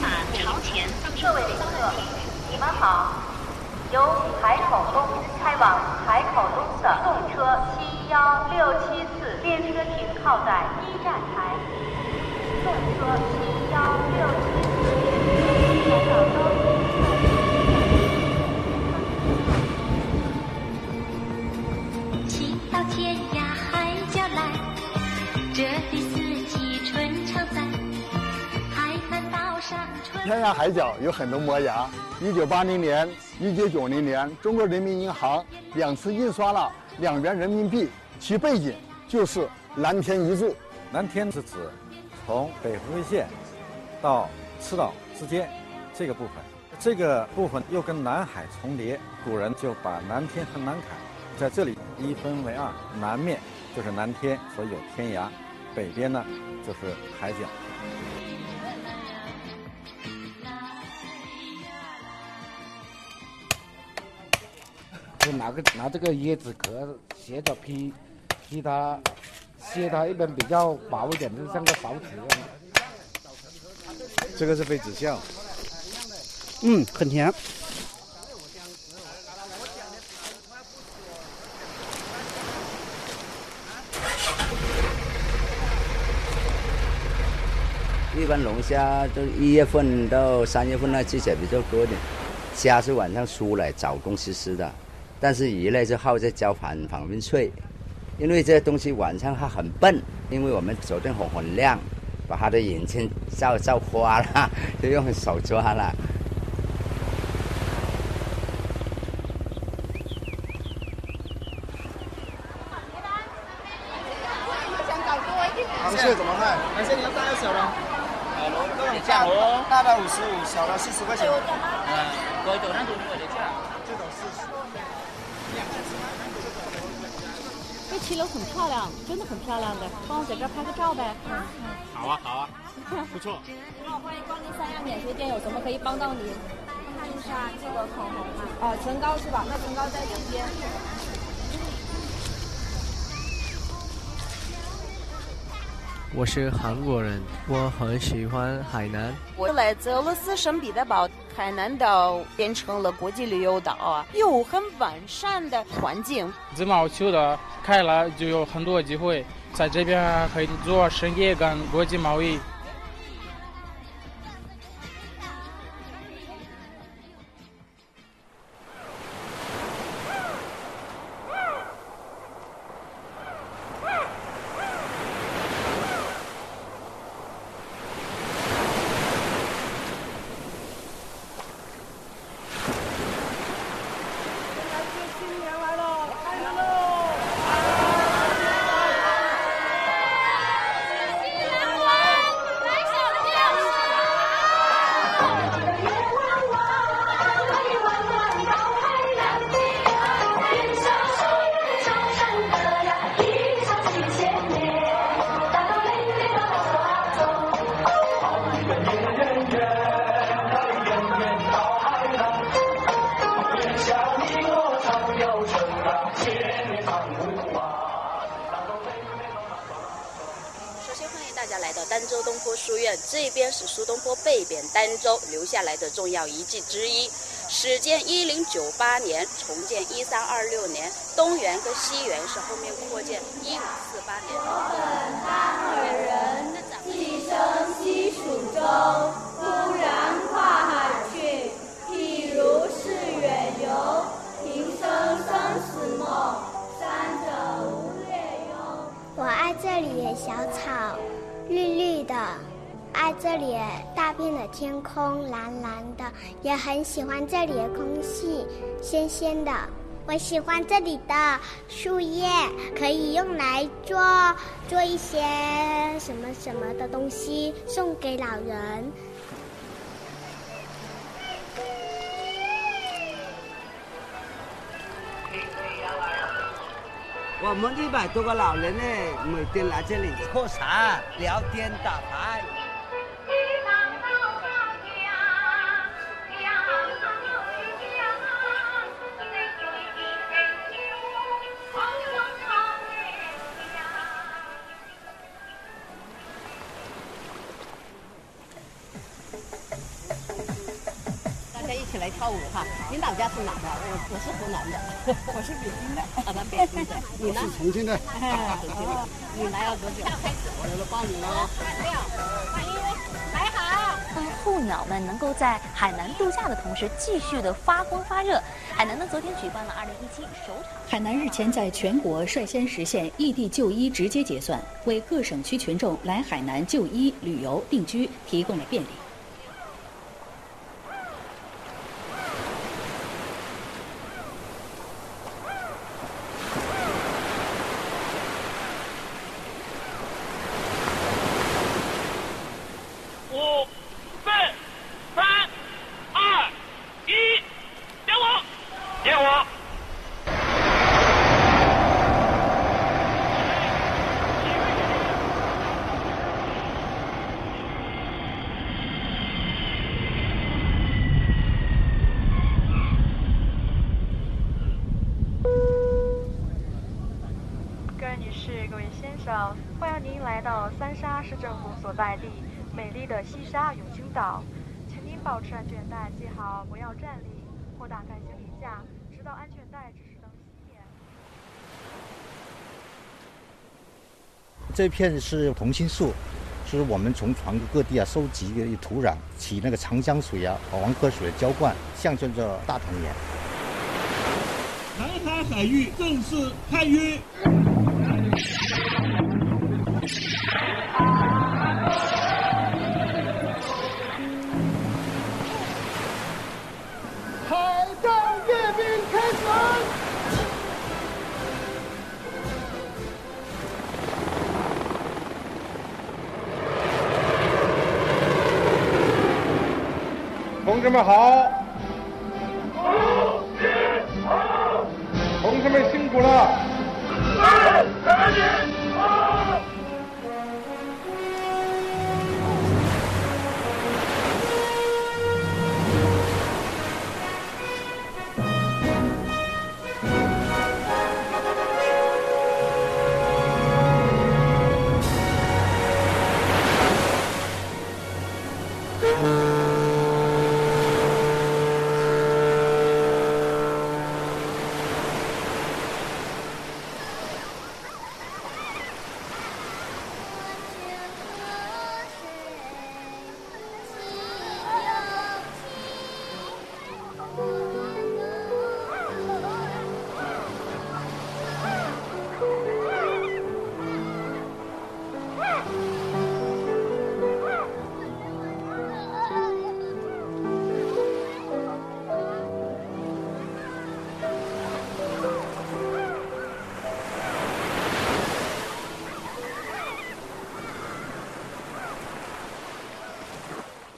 马朝前各位旅客，你们好。由海口东开往海口东的动车七幺六七次列车停靠在一站台。动车七幺六天涯海角有很多磨牙。一九八零年、一九九零年，中国人民银行两次印刷了两元人民币，其背景就是蓝天一柱。蓝天是指从北回归线到赤道之间这个部分，这个部分又跟南海重叠，古人就把南天和南海在这里一分为二，南面就是南天，所以有天涯；北边呢就是海角。就拿个拿这个椰子壳斜着劈，劈它，切它一边比较薄一点，就像个薄纸一样。这个是妃子笑，嗯，很甜。一般龙虾都一月份到三月份那季节比较多一点，虾是晚上出来找东西吃的，但是鱼类就好在交盘旁边睡，因为这些东西晚上它很笨，因为我们手电筒很亮，把它的眼睛照照花了，就用手抓了。螃蟹怎么卖？螃蟹你要大要小的？各种价哦，大的五十五，小的四十块钱。嗯，多一点那种我的价，这种四十。这骑楼很漂亮，真的很漂亮的，帮我在这儿拍个照呗。好啊，好啊，不错。你 好，欢迎光临三亚免税店，有什么可以帮到您？看一下这个口红啊，哦，唇膏是吧？那唇膏在这边。我是韩国人，我很喜欢海南。我来自俄罗斯圣彼得堡，海南岛变成了国际旅游岛啊，有很完善的环境。自贸区的开了就有很多机会，在这边可以做生意跟国际贸易。儋州东坡书院，这边是苏东坡被贬儋州留下来的重要遗迹之一。始建一零九八年，重建一三二六年，东园跟西园是后面扩建一五四八年。二人，寄生西蜀州，忽然跨海去，譬如是远游，平生生死梦，三者无略用。我爱这里的小草，绿绿的；爱这里大片的天空，蓝蓝的；也很喜欢这里的空气，鲜鲜的。我喜欢这里的树叶，可以用来做做一些什么什么的东西，送给老人。我们一百多个老人呢，每天来这里喝茶、聊天、打牌。来跳舞哈。您老家是哪的？我我是湖南的，我是北京的，啊，咱北京的。你呢？重庆的。哦，你来了多久？我来了半年了。欢迎，来好。让候鸟们能够在海南度假的同时，继续的发光发热。海南呢，昨天举办了二零一七首场。海南日前在全国率先实现异地就医直接结算，为各省区群众来海南就医、旅游、定居提供了便利。五、四、三、二、一，点火！点火！各位女士、各位先生，欢迎您来到三沙市政府所在地美丽的西沙永清岛，请您保持安全带系好，不要站立或打开行李架，直到安全带指示灯熄灭。这片是同心树，是我们从全国各地啊收集的土壤，起那个长江水啊、黄河水的浇灌，象征着大团圆。南海海域正式开约。海上阅兵开始。同志们好，同志们辛苦了。